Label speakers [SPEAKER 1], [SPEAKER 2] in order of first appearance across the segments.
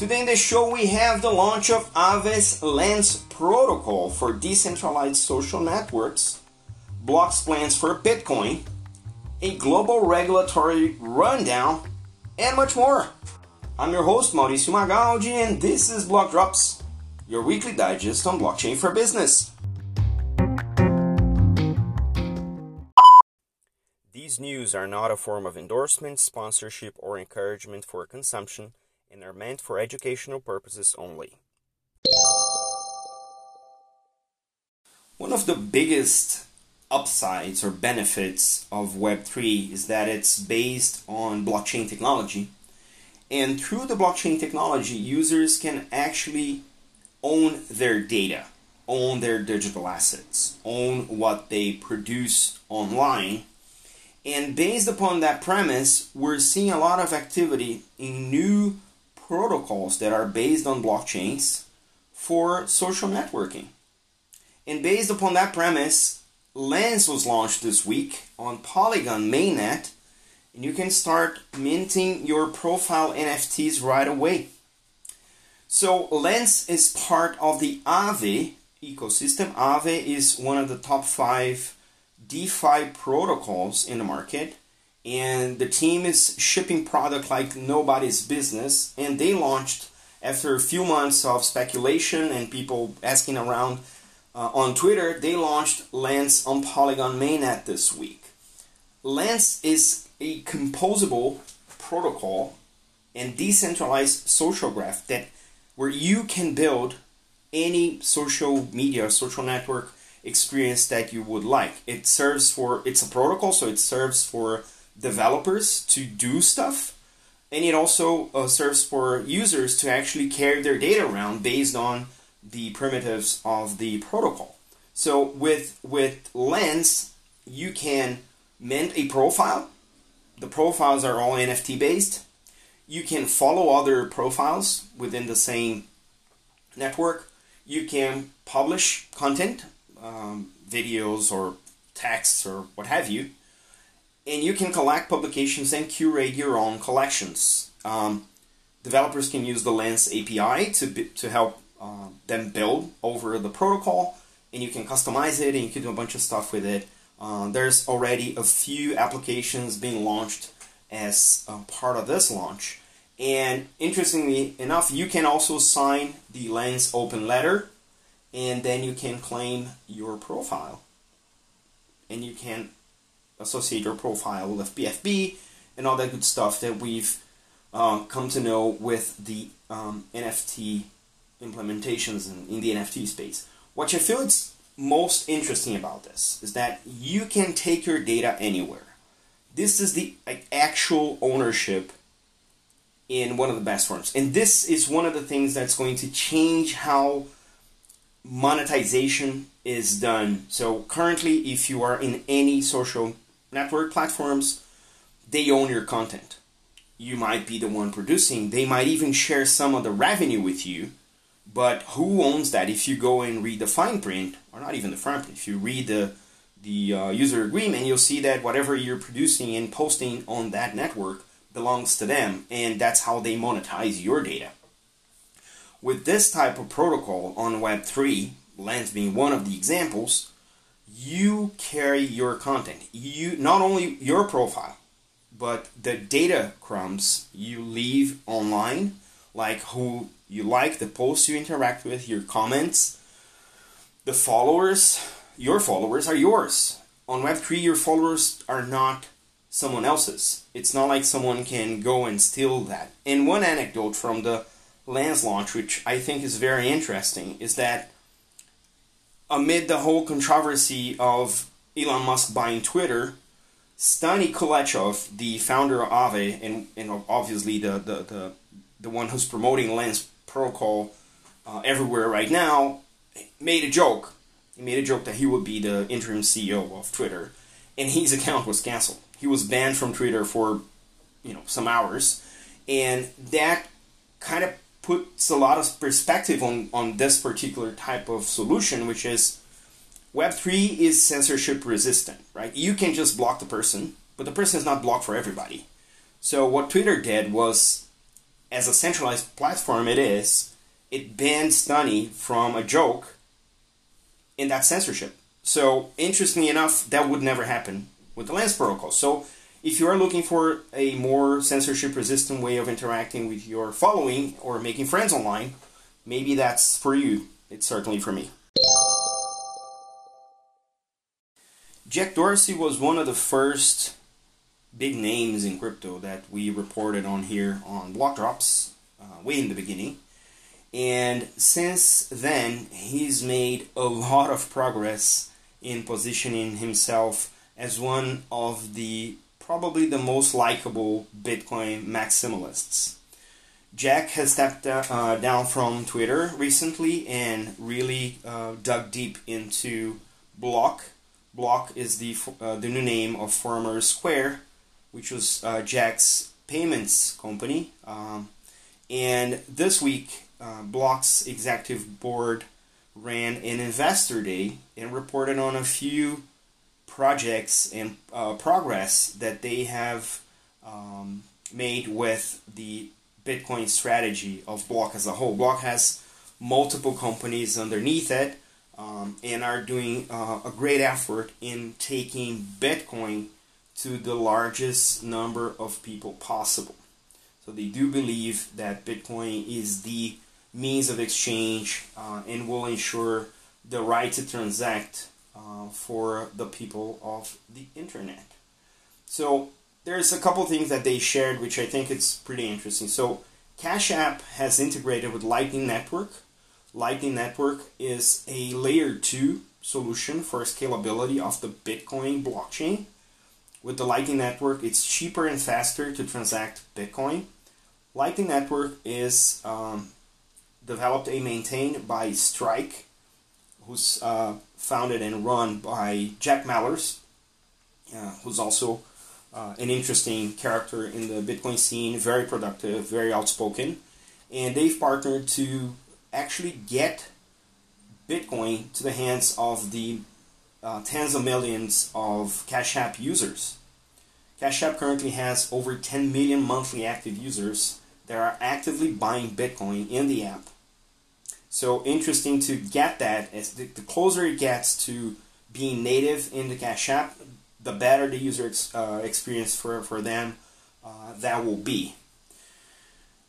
[SPEAKER 1] Today in the show we have the launch of Aave's Lens protocol for decentralized social networks, Block's plans for Bitcoin, a global regulatory rundown, and much more. I'm your host Mauricio Magaldi and this is Block Drops, your weekly digest on blockchain for business. These news are not a form of endorsement, sponsorship, or encouragement for consumption and are meant for educational purposes only. One of the biggest upsides or benefits of Web3 is that it's based on blockchain technology. And through the blockchain technology, users can actually own their data, own their digital assets, own what they produce online. And based upon that premise, we're seeing a lot of activity in new protocols that are based on blockchains for social networking. And based upon that premise, Lens was launched this week on Polygon mainnet, and you can start minting your profile NFTs right away. So Lens is part of the Aave ecosystem. Aave is one of the top five DeFi protocols in the market and the team is shipping product like nobody's business and they launched after a few months of speculation and people asking around uh, on twitter they launched lens on polygon mainnet this week. Lens is a composable protocol and decentralized social graph that where you can build any social media social network experience that you would like. It serves for it's a protocol so it serves for developers to do stuff and it also uh, serves for users to actually carry their data around based on the primitives of the protocol. So with with Lens, you can mint a profile. The profiles are all NFT based. You can follow other profiles within the same network. You can publish content, um, videos or texts or what have you and you can collect publications and curate your own collections. Um, developers can use the Lens API to, to help uh, them build over the protocol, and you can customize it and you can do a bunch of stuff with it. Uh, there's already a few applications being launched as part of this launch. And interestingly enough, you can also sign the Lens open letter, and then you can claim your profile. And you can associate your profile with PFP and all that good stuff that we've uh, come to know with the um, NFT implementations in, in the NFT space. What I feel is most interesting about this is that you can take your data anywhere. This is the like, actual ownership in one of the best forms. And this is one of the things that's going to change how monetization is done. So currently if you are in any social network platforms, they own your content. You might be the one producing. They might even share some of the revenue with you. But who owns that? If you go and read the fine print, or not even the fine print, if you read the the uh, user agreement, you'll see that whatever you're producing and posting on that network belongs to them, and that's how they monetize your data. With this type of protocol on Web3, Lens being one of the examples, you carry your content. You not only your profile, but the data crumbs you leave online, like who you like, the posts you interact with, your comments, the followers, your followers are yours. On Web3, your followers are not someone else's. It's not like someone can go and steal that. And one anecdote from the Lens launch, which I think is very interesting, is that amid the whole controversy of Elon Musk buying Twitter, Stani Kulechov, the founder of Aave, and, and obviously the, the, the, the one who's promoting Lens protocol uh, everywhere right now, made a joke. He made a joke that he would be the interim CEO of Twitter, and his account was canceled. He was banned from Twitter for, you know, some hours, and that kind of puts a lot of perspective on, on this particular type of solution, which is Web3 is censorship resistant, right? You can just block the person, but the person is not blocked for everybody. So what Twitter did was as a centralized platform it is, it banned Stani from a joke in that censorship. So, interestingly enough, that would never happen with the Lens protocol. So, if you are looking for a more censorship resistant way of interacting with your following or making friends online, maybe that's for you. It's certainly for me. Jack Dorsey was one of the first big names in crypto that we reported on here on Block Drops uh, way in the beginning. And since then, he's made a lot of progress in positioning himself as one of the probably the most likable Bitcoin maximalists. Jack has stepped uh, down from Twitter recently and really uh, dug deep into Block. Block is the uh, the new name of former Square, which was uh, Jack's payments company. Um, and this week, uh, Block's executive board ran an investor day and reported on a few projects and uh, progress that they have um, made with the Bitcoin strategy of Block as a whole. Block has multiple companies underneath it um, and are doing uh, a great effort in taking Bitcoin to the largest number of people possible. So they do believe that Bitcoin is the means of exchange uh, and will ensure the right to transact uh, for the people of the internet. So there's a couple things that they shared which I think it's pretty interesting. So Cash App has integrated with Lightning Network. Lightning Network is a layer 2 solution for scalability of the Bitcoin blockchain. With the Lightning Network, it's cheaper and faster to transact Bitcoin. Lightning Network is um, developed and maintained by Strike, who's uh, founded and run by Jack Mallers, uh, who's also uh, an interesting character in the Bitcoin scene, very productive, very outspoken. And they've partnered to actually get Bitcoin to the hands of the uh, tens of millions of Cash App users. Cash App currently has over 10 million monthly active users that are actively buying Bitcoin in the app. So interesting to get that as the, the closer it gets to being native in the Cash App, the better the user ex, uh, experience for, for them uh, that will be.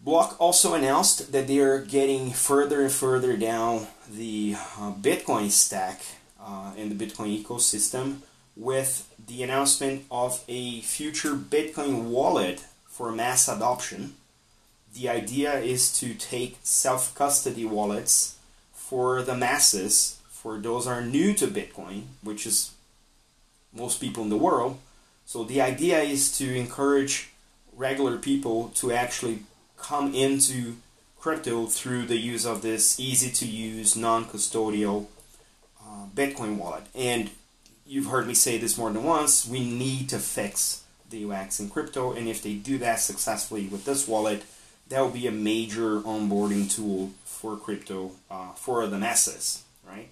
[SPEAKER 1] Block also announced that they are getting further and further down the uh, Bitcoin stack uh, in the Bitcoin ecosystem with the announcement of a future Bitcoin wallet for mass adoption. The idea is to take self custody wallets for the masses, for those are new to Bitcoin, which is most people in the world. So the idea is to encourage regular people to actually come into crypto through the use of this easy to use non-custodial uh, Bitcoin wallet. And you've heard me say this more than once, we need to fix the UX in crypto and if they do that successfully with this wallet, that will be a major onboarding tool for crypto uh, for the masses, right?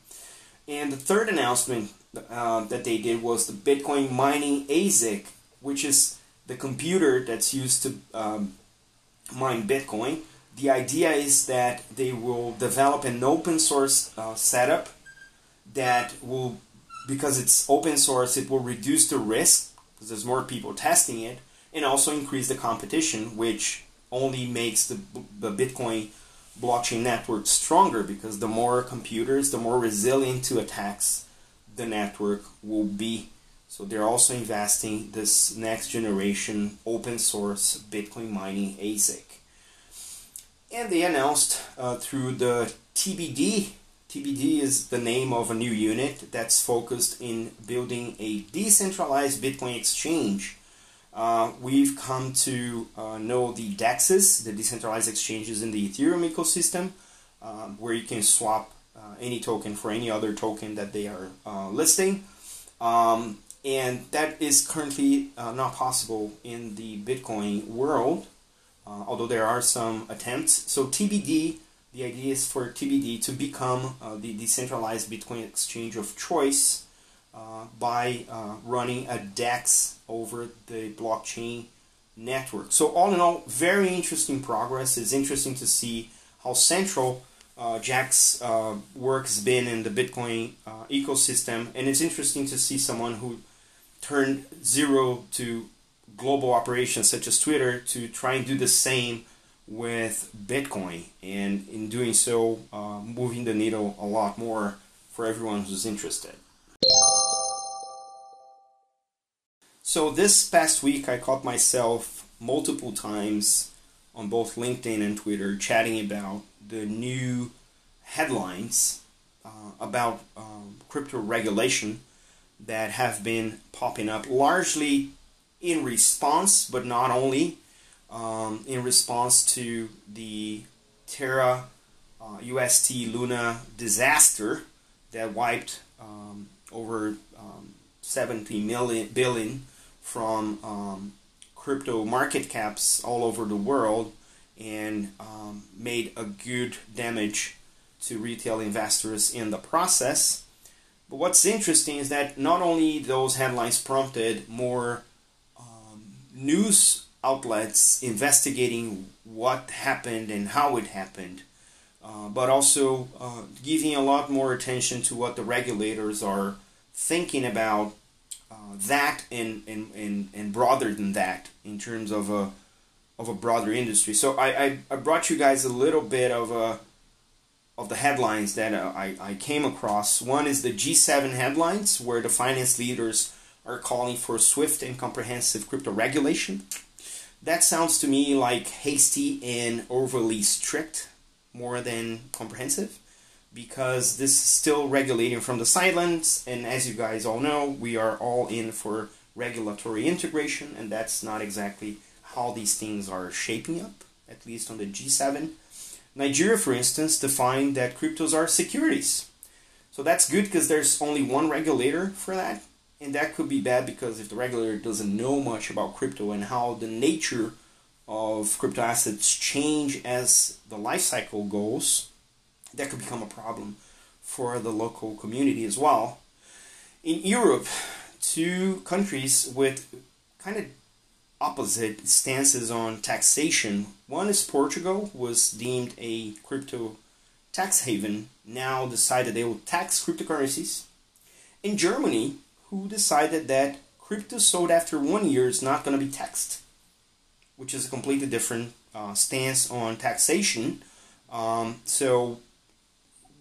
[SPEAKER 1] And the third announcement uh, that they did was the Bitcoin mining ASIC, which is the computer that's used to um, mine Bitcoin. The idea is that they will develop an open source uh, setup that will, because it's open source, it will reduce the risk because there's more people testing it, and also increase the competition, which only makes the, the Bitcoin blockchain network stronger because the more computers, the more resilient to attacks the network will be. So they're also investing this next generation open source Bitcoin mining ASIC. And they announced uh, through the TBD, TBD is the name of a new unit that's focused in building a decentralized Bitcoin exchange. Uh, we've come to uh, know the DEXs, the decentralized exchanges in the Ethereum ecosystem, um, where you can swap uh, any token for any other token that they are uh, listing. Um, and that is currently uh, not possible in the Bitcoin world, although there are some attempts. So TBD, the idea is for TBD to become the decentralized Bitcoin exchange of choice uh, by uh, running a DEX over the blockchain network. So all in all, very interesting progress. It's interesting to see how central uh, Jack's uh, work has been in the Bitcoin uh, ecosystem, and it's interesting to see someone who turned zero to global operations such as Twitter to try and do the same with Bitcoin, and in doing so, uh, moving the needle a lot more for everyone who's interested. So this past week, I caught myself multiple times on both LinkedIn and Twitter chatting about the new headlines uh, about um, crypto regulation that have been popping up largely in response, but not only, um, in response to the Terra uh, UST Luna disaster that wiped um, over um, 70 million billion from um, crypto market caps all over the world and um, made a good damage to retail investors in the process. But what's interesting is that not only those headlines prompted more um, news outlets investigating what happened and how it happened, uh, but also uh, giving a lot more attention to what the regulators are thinking about uh, that and, and, and, and broader than that in terms of a, of a broader industry. So I, I, I brought you guys a little bit of a of the headlines that uh, I, I came across. One is the G7 headlines, where the finance leaders are calling for swift and comprehensive crypto regulation. That sounds to me like hasty and overly strict more than comprehensive because this is still regulating from the sidelines and as you guys all know we are all in for regulatory integration and that's not exactly how these things are shaping up at least on the G7 Nigeria for instance defined that cryptos are securities. So that's good because there's only one regulator for that and that could be bad because if the regulator doesn't know much about crypto and how the nature of crypto assets change as the life cycle goes, that could become a problem for the local community as well. In Europe, two countries with kind of opposite stances on taxation. One is Portugal, was deemed a crypto tax haven, now decided they will tax cryptocurrencies. In Germany, who decided that crypto sold after one year is not going to be taxed which is a completely different uh, stance on taxation. Um, so,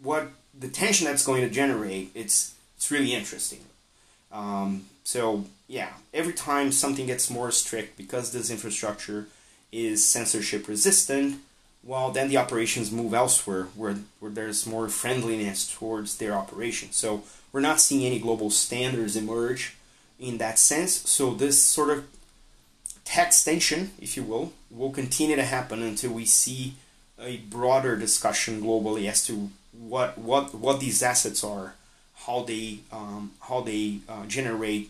[SPEAKER 1] what the tension that's going to generate, it's it's really interesting. Um, so yeah, every time something gets more strict because this infrastructure is censorship resistant, well then the operations move elsewhere where where there's more friendliness towards their operation. So we're not seeing any global standards emerge in that sense. So this sort of tax tension, if you will, will continue to happen until we see a broader discussion globally as to what what what these assets are, how they um, how they uh, generate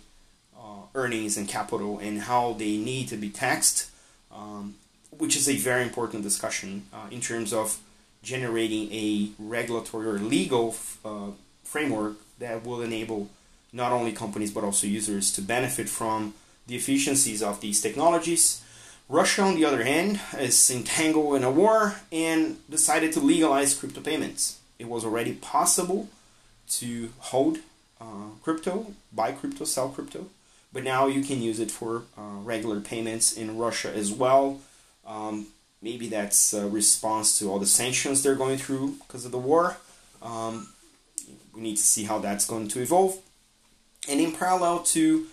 [SPEAKER 1] uh, earnings and capital, and how they need to be taxed, um, which is a very important discussion uh, in terms of generating a regulatory or legal uh, framework that will enable not only companies but also users to benefit from the efficiencies of these technologies. Russia, on the other hand, is entangled in a war and decided to legalize crypto payments. It was already possible to hold uh, crypto, buy crypto, sell crypto, but now you can use it for uh, regular payments in Russia as well. Um, maybe that's a response to all the sanctions they're going through because of the war. Um, we need to see how that's going to evolve. And in parallel to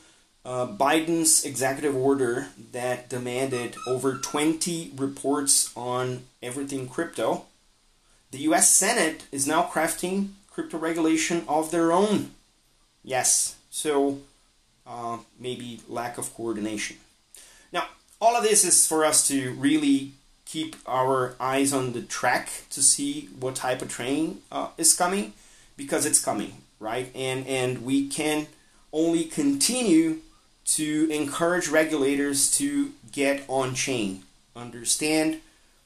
[SPEAKER 1] uh, Biden's executive order that demanded over 20 reports on everything crypto. The US Senate is now crafting crypto regulation of their own. Yes, so uh, maybe lack of coordination. Now, all of this is for us to really keep our eyes on the track to see what type of train uh, is coming because it's coming, right? And and we can only continue to encourage regulators to get on chain, understand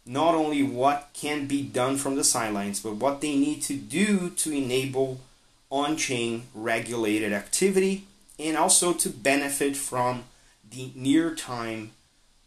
[SPEAKER 1] not only what can be done from the sidelines, but what they need to do to enable on chain regulated activity and also to benefit from the near time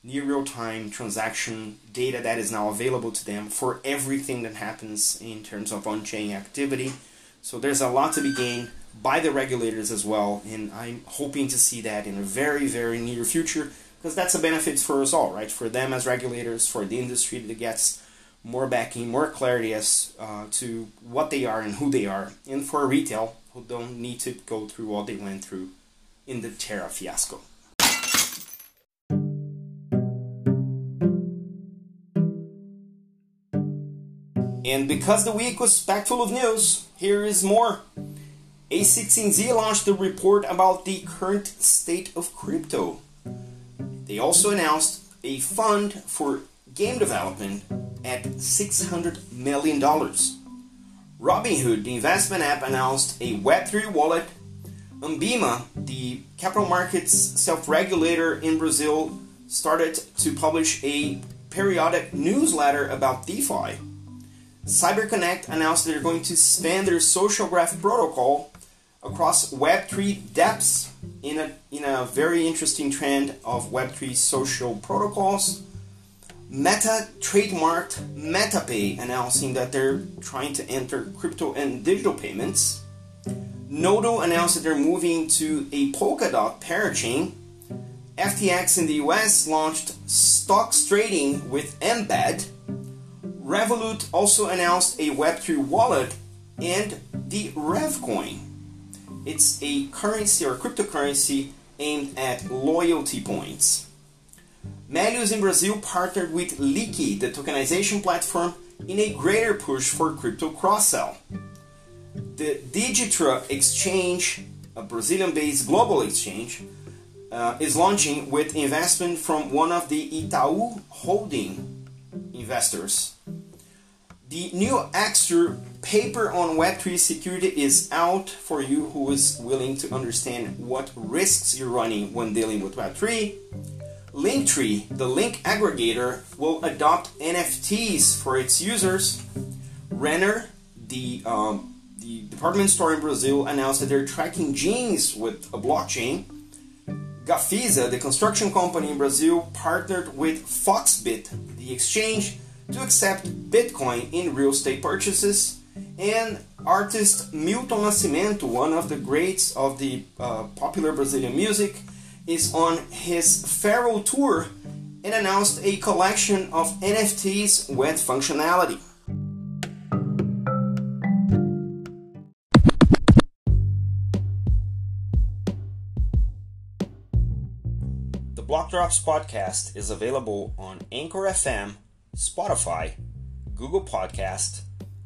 [SPEAKER 1] near real time transaction data that is now available to them for everything that happens in terms of on chain activity. So there's a lot to be gained by the regulators as well, and I'm hoping to see that in a very, very near future because that's a benefit for us all, right? For them as regulators, for the industry that gets more backing, more clarity as uh, to what they are and who they are, and for retail who don't need to go through what they went through in the Terra fiasco. And because the week was packed full of news, here is more. A16Z launched a report about the current state of crypto. They also announced a fund for game development at $600 million. Robinhood, the investment app, announced a Web3 wallet. Anbima, the capital markets self regulator in Brazil, started to publish a periodic newsletter about DeFi. CyberConnect announced they're going to expand their social graph protocol across Web3 dApps in a, in a very interesting trend of Web3 social protocols. Meta trademarked MetaPay, announcing that they're trying to enter crypto and digital payments. Nodo announced that they're moving to a Polkadot parachain. FTX in the US launched stocks trading with Embed. Revolut also announced a Web3 wallet and the Revcoin. It's a currency or cryptocurrency aimed at loyalty points. Méliuz in Brazil partnered with Liqi, the tokenization platform, in a greater push for crypto cross-sell. The Digitra exchange, a Brazilian-based global exchange, uh, is launching with investment from one of the Itaú holding investors. The new Axter paper on Web3 security is out for you who is willing to understand what risks you're running when dealing with Web3. Linktree, the link aggregator, will adopt NFTs for its users. Renner, the, um, the department store in Brazil, announced that they're tracking jeans with a blockchain. Gafisa, the construction company in Brazil, partnered with Foxbit, the exchange, to accept Bitcoin in real estate purchases. And artist Milton Nascimento, one of the greats of the uh, popular Brazilian music, is on his farewell tour and announced a collection of NFTs with functionality. The Block Drops podcast is available on Anchor FM, Spotify, Google Podcast,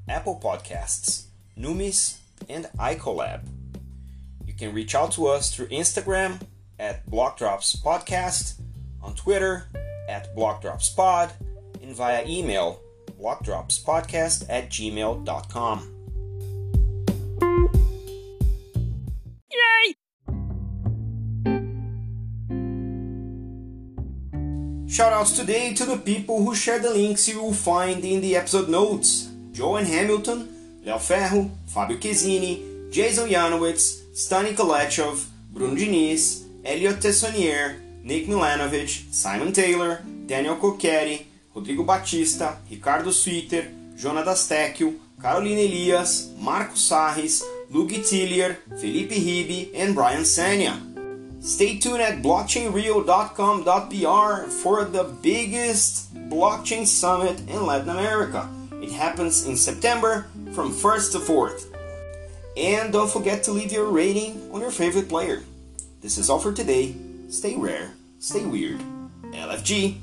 [SPEAKER 1] Apple Podcasts, Numis, and iColab. You can reach out to us through Instagram at Blockdrops Podcast, on Twitter at BlockdropsPod, and via email blockdropspodcast at gmail.com. Shoutouts today to the people who share the links you will find in the episode notes. Joan Hamilton, Leo Ferro, Fabio Chiesini, Jason Janowitz, Stani Kolechov, Bruno Diniz, Elliot Tessonier, Nick Milanovic, Simon Taylor, Daniel Cocchieri, Rodrigo Batista, Ricardo Sweeter, Jonatas Tecchio, Carolina Elias, Marco Sarris, Luigi Tillier, Felipe Ribe, and Brian Sanya. Stay tuned at blockchainrio.com.br for the biggest blockchain summit in Latin America. It happens in September from 1st to 4th. And don't forget to leave your rating on your favorite player. This is all for today. Stay rare, stay weird. LFG.